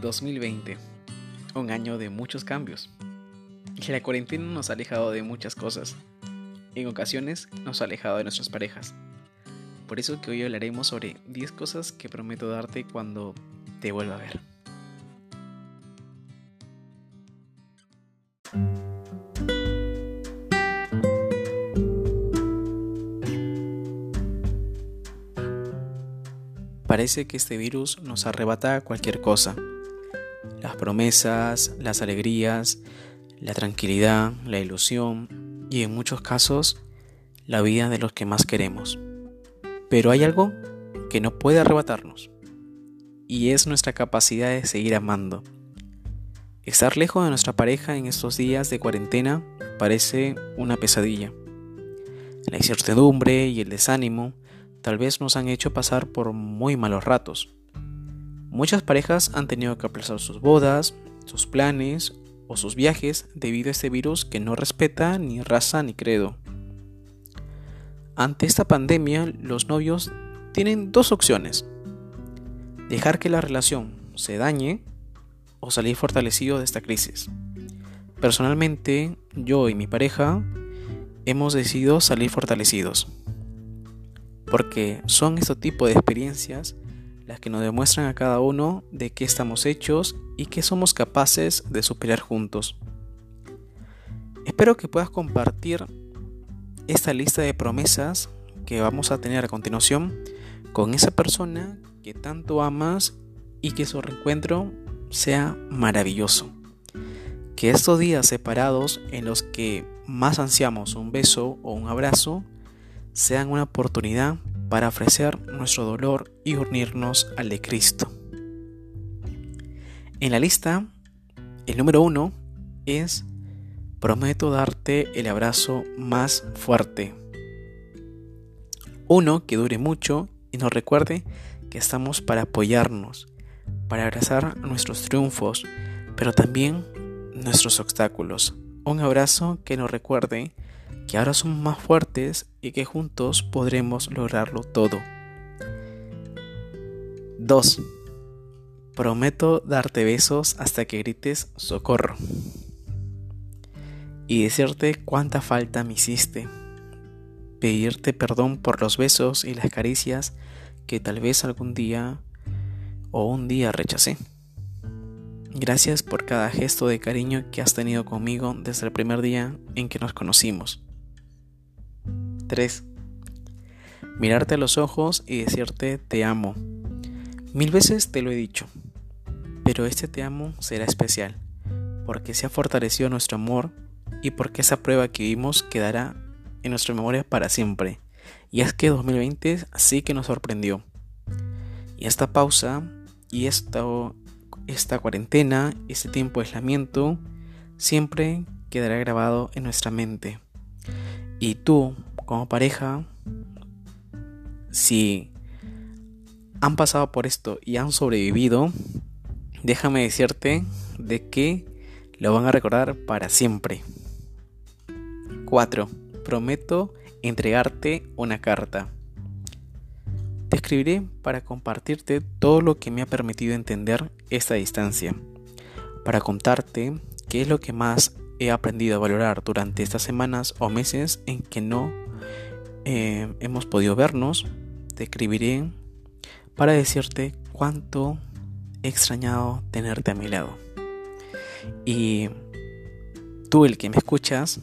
2020, un año de muchos cambios. La cuarentena nos ha alejado de muchas cosas. En ocasiones nos ha alejado de nuestras parejas. Por eso que hoy hablaremos sobre 10 cosas que prometo darte cuando te vuelva a ver. Parece que este virus nos arrebata cualquier cosa. Las promesas, las alegrías, la tranquilidad, la ilusión y en muchos casos la vida de los que más queremos. Pero hay algo que no puede arrebatarnos y es nuestra capacidad de seguir amando. Estar lejos de nuestra pareja en estos días de cuarentena parece una pesadilla. La incertidumbre y el desánimo tal vez nos han hecho pasar por muy malos ratos. Muchas parejas han tenido que aplazar sus bodas, sus planes o sus viajes debido a este virus que no respeta ni raza ni credo. Ante esta pandemia, los novios tienen dos opciones. Dejar que la relación se dañe o salir fortalecido de esta crisis. Personalmente, yo y mi pareja hemos decidido salir fortalecidos porque son este tipo de experiencias las que nos demuestran a cada uno de qué estamos hechos y qué somos capaces de superar juntos. Espero que puedas compartir esta lista de promesas que vamos a tener a continuación con esa persona que tanto amas y que su reencuentro sea maravilloso. Que estos días separados en los que más ansiamos un beso o un abrazo sean una oportunidad para ofrecer nuestro dolor y unirnos al de Cristo. En la lista, el número uno es prometo darte el abrazo más fuerte. Uno que dure mucho y nos recuerde que estamos para apoyarnos, para abrazar nuestros triunfos, pero también nuestros obstáculos. Un abrazo que nos recuerde que ahora somos más fuertes y que juntos podremos lograrlo todo. 2. Prometo darte besos hasta que grites socorro. Y decirte cuánta falta me hiciste. Pedirte perdón por los besos y las caricias que tal vez algún día o un día rechacé. Gracias por cada gesto de cariño que has tenido conmigo desde el primer día en que nos conocimos. 3. Mirarte a los ojos y decirte te amo. Mil veces te lo he dicho, pero este te amo será especial, porque se ha fortalecido nuestro amor y porque esa prueba que vimos quedará en nuestra memoria para siempre. Y es que 2020 sí que nos sorprendió. Y esta pausa y esta, esta cuarentena, este tiempo de aislamiento, siempre quedará grabado en nuestra mente. Y tú, como pareja, si han pasado por esto y han sobrevivido, déjame decirte de que lo van a recordar para siempre. 4. Prometo entregarte una carta. Te escribiré para compartirte todo lo que me ha permitido entender esta distancia, para contarte qué es lo que más he aprendido a valorar durante estas semanas o meses en que no eh, hemos podido vernos, te escribiré para decirte cuánto he extrañado tenerte a mi lado. Y tú, el que me escuchas,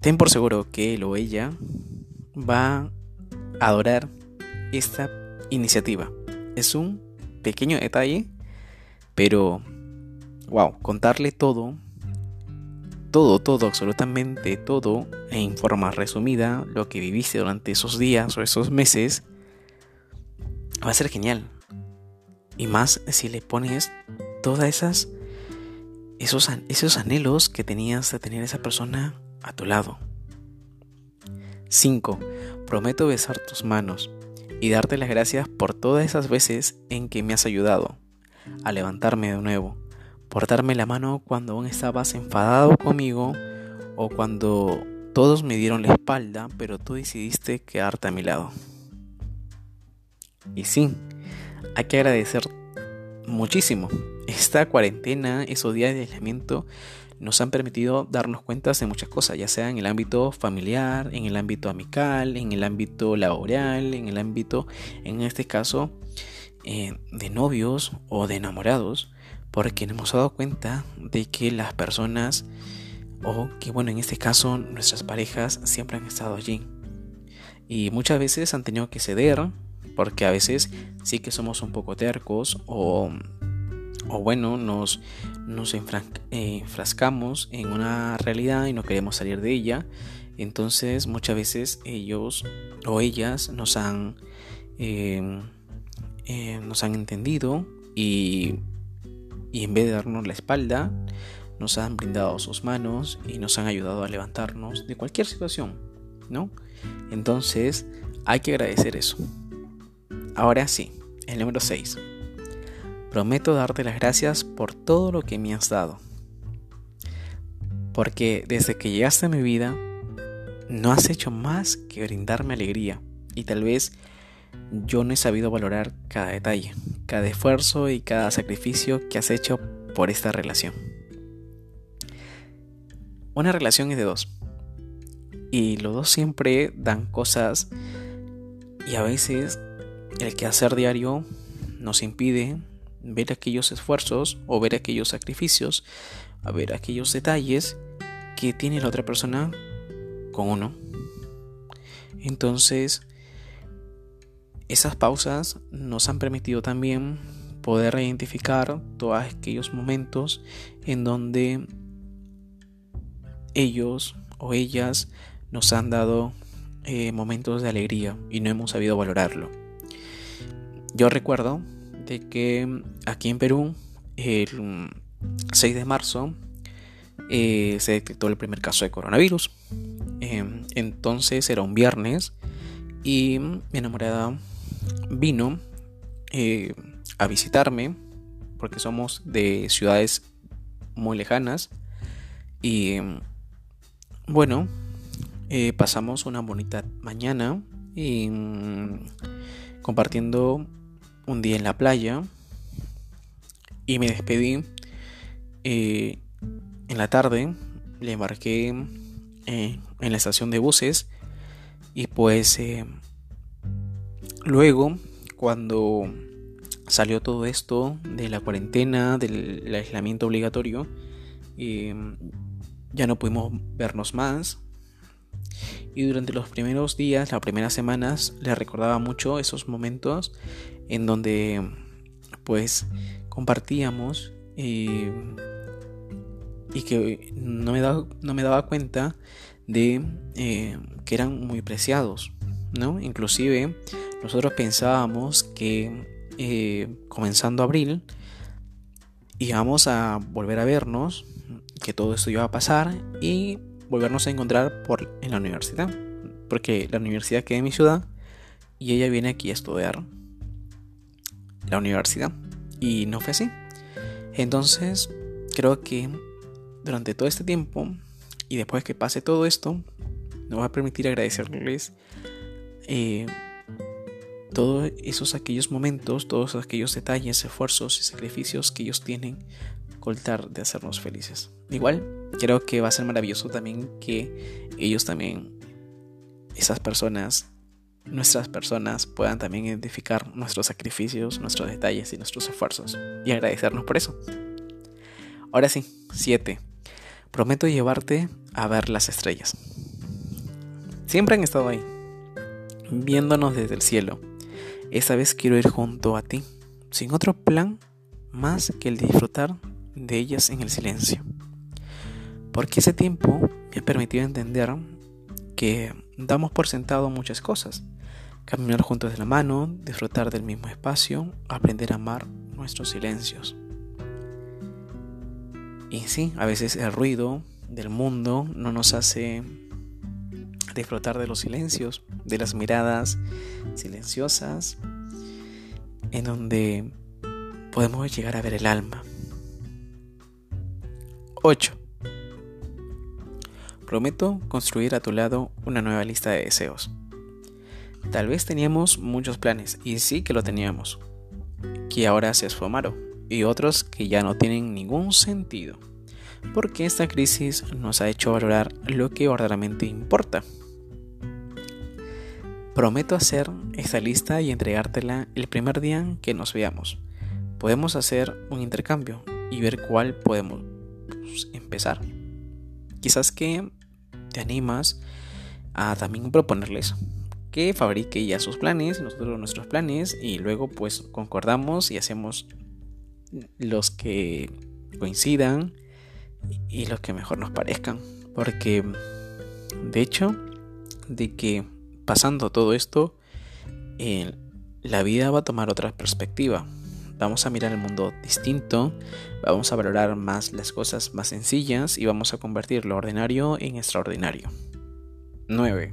ten por seguro que él o ella va a adorar esta iniciativa. Es un pequeño detalle, pero wow, contarle todo todo, todo, absolutamente todo, en forma resumida, lo que viviste durante esos días o esos meses, va a ser genial. Y más si le pones todas esas esos, esos anhelos que tenías de tener esa persona a tu lado. 5. Prometo besar tus manos y darte las gracias por todas esas veces en que me has ayudado a levantarme de nuevo por darme la mano cuando aún estabas enfadado conmigo o cuando todos me dieron la espalda, pero tú decidiste quedarte a mi lado. Y sí, hay que agradecer muchísimo. Esta cuarentena, esos días de aislamiento, nos han permitido darnos cuenta de muchas cosas, ya sea en el ámbito familiar, en el ámbito amical, en el ámbito laboral, en el ámbito, en este caso, eh, de novios o de enamorados, porque nos hemos dado cuenta de que las personas, o que bueno, en este caso nuestras parejas siempre han estado allí. Y muchas veces han tenido que ceder, porque a veces sí que somos un poco tercos o o bueno, nos, nos enfrascamos en una realidad y no queremos salir de ella. Entonces muchas veces ellos o ellas nos han, em, eh, nos han entendido y, y en vez de darnos la espalda, nos han brindado sus manos y nos han ayudado a levantarnos de cualquier situación, ¿no? Entonces hay que agradecer eso. Ahora sí, el número 6. Prometo darte las gracias por todo lo que me has dado. Porque desde que llegaste a mi vida, no has hecho más que brindarme alegría. Y tal vez yo no he sabido valorar cada detalle, cada esfuerzo y cada sacrificio que has hecho por esta relación. Una relación es de dos. Y los dos siempre dan cosas y a veces el quehacer diario nos impide ver aquellos esfuerzos o ver aquellos sacrificios, a ver aquellos detalles que tiene la otra persona con uno. Entonces, esas pausas nos han permitido también poder identificar todos aquellos momentos en donde ellos o ellas nos han dado eh, momentos de alegría y no hemos sabido valorarlo. Yo recuerdo de que aquí en Perú, el 6 de marzo, eh, se detectó el primer caso de coronavirus. Em, entonces era un viernes y mi enamorada vino eh, a visitarme porque somos de ciudades muy lejanas y bueno eh, pasamos una bonita mañana y, mm, compartiendo un día en la playa y me despedí eh, en la tarde. Le embarqué en la estación de buses y pues luego cuando salió todo esto de la cuarentena, del aislamiento obligatorio, ya no pudimos vernos más. Y durante los primeros días, las primeras semanas, le recordaba mucho esos momentos en donde pues compartíamos y, que no me, daba, no me daba cuenta de eh, que eran muy preciados, ¿no? Inclusive nosotros pensábamos que eh, comenzando abril íbamos a volver a vernos, que todo esto iba a pasar y volvernos a encontrar por, en la universidad, porque la universidad queda en mi ciudad y ella viene aquí a estudiar la universidad. Y no fue así. Entonces, creo que durante todo este tiempo y después que pase todo esto, nos va a permitir agradecerles eh, todos esos aquellos momentos, todos aquellos detalles, esfuerzos y sacrificios que ellos tienen con de hacernos felices. Igual, creo que va a ser maravilloso también que ellos también, esas personas, nuestras personas puedan también identificar nuestros sacrificios, nuestros detalles y nuestros esfuerzos y agradecernos por eso. Ahora sí, 7. Prometo llevarte a ver las estrellas. Siempre han estado ahí, viéndonos desde el cielo. Esta vez quiero ir junto a ti, sin otro plan más que el disfrutar de ellas en el silencio. Porque ese tiempo me ha permitido entender que damos por sentado muchas cosas caminar juntos de la mano, disfrutar del mismo espacio, aprender a amar nuestros silencios. Y sí, a veces el ruido del mundo no nos hace disfrutar de los silencios, de las miradas silenciosas, en donde podemos llegar a ver el alma. 8. Prometo construir a tu lado una nueva lista de deseos. Tal vez teníamos muchos planes, y sí que lo teníamos, que ahora se esfumaron, y otros que ya no tienen ningún sentido. Porque esta crisis nos ha hecho valorar lo que verdaderamente importa. Prometo hacer esta lista y entregártela el primer día que nos veamos. Podemos hacer un intercambio y ver cuál podemos empezar. Quizás que te animas a también proponerles que fabrique ya sus planes, nosotros nuestros planes y luego pues concordamos y hacemos los que coincidan y los que mejor nos parezcan. Porque de hecho, de que pasando todo esto, eh, la vida va a tomar otra perspectiva. Vamos a mirar el mundo distinto, vamos a valorar más las cosas más sencillas y vamos a convertir lo ordinario en extraordinario. 9.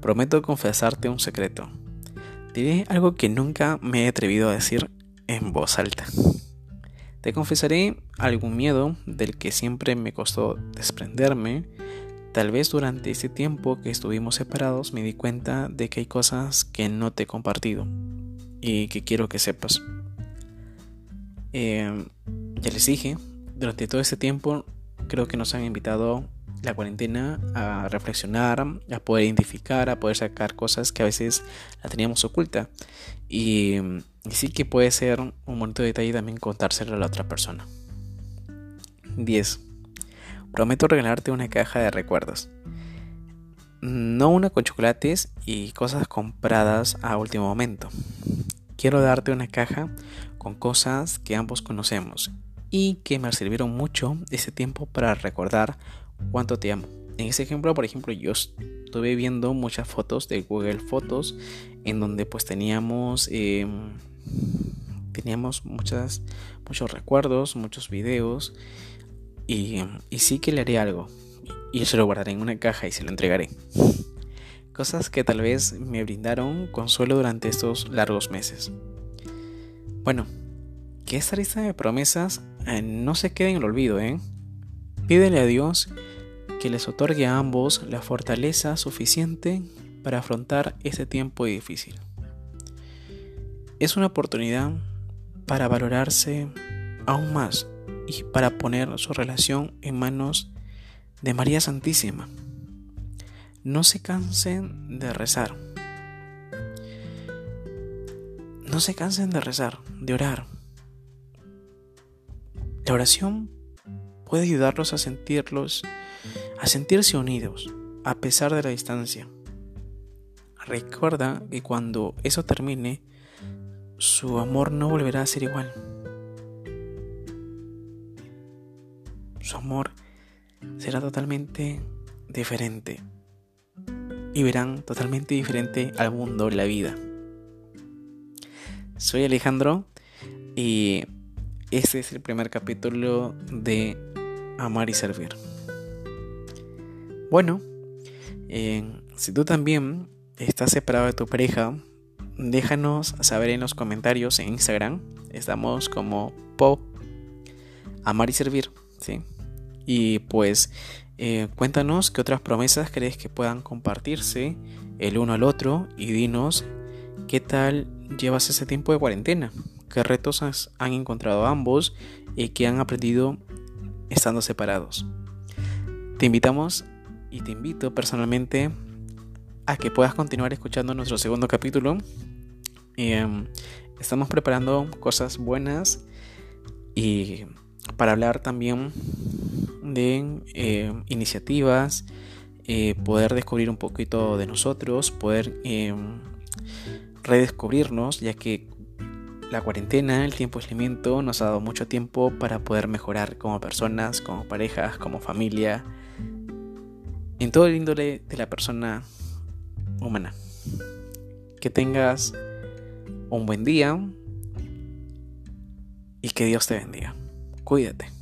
Prometo confesarte un secreto. Diré algo que nunca me he atrevido a decir en voz alta. Te confesaré algún miedo del que siempre me costó desprenderme. Tal vez durante ese tiempo que estuvimos separados me di cuenta de que hay cosas que no te he compartido y que quiero que sepas. Eh, ya les dije, durante todo este tiempo creo que nos han invitado la cuarentena a reflexionar, a poder identificar, a poder sacar cosas que a veces la teníamos oculta. Y, sí que puede ser un bonito detalle también contárselo a la otra persona. 10. Prometo regalarte una caja de recuerdos. No una con chocolates y cosas compradas a último momento. Quiero darte una caja con cosas que ambos conocemos y que me sirvieron mucho ese tiempo para recordar cuánto te amo. En ese ejemplo, por ejemplo, yo estuve viendo muchas fotos de Google Fotos en donde pues teníamos em, teníamos muchas muchos recuerdos, muchos videos y, sí que le haré algo y se lo guardaré en una caja y se lo entregaré. Cosas que tal vez me brindaron consuelo durante estos largos meses. Bueno, que esta lista de promesas eh, no se quede en el olvido, ¿eh? Pídele a Dios que les otorgue a ambos la fortaleza suficiente para afrontar este tiempo difícil. Es una oportunidad para valorarse aún más y para poner su relación en manos de María Santísima. No se cansen de rezar. No se cansen de rezar, de orar. La oración puede ayudarlos a sentirlos a sentirse unidos a pesar de la distancia. Recuerda que cuando eso termine, su amor no volverá a ser igual. Su amor será totalmente diferente. Y verán totalmente diferente al mundo, la vida. Soy Alejandro y este es el primer capítulo de Amar y Servir. Bueno, eh, si tú también estás separado de tu pareja, déjanos saber en los comentarios en Instagram. Estamos como pop amar y servir, ¿sí? Y pues eh, cuéntanos qué otras promesas crees que puedan compartirse el uno al otro y dinos qué tal llevas ese tiempo de cuarentena, qué retos han encontrado ambos y qué han aprendido estando separados. Te invitamos y te invito personalmente a que puedas continuar escuchando nuestro segundo capítulo. Em, estamos preparando cosas buenas y para hablar también de em, iniciativas, eh, poder descubrir un poquito de nosotros, poder em, redescubrirnos, ya que la cuarentena, el tiempo de aislamiento nos ha dado mucho tiempo para poder mejorar como personas, como parejas, como familia en todo el índole de la persona humana. Que tengas un buen día y que Dios te bendiga. Cuídate.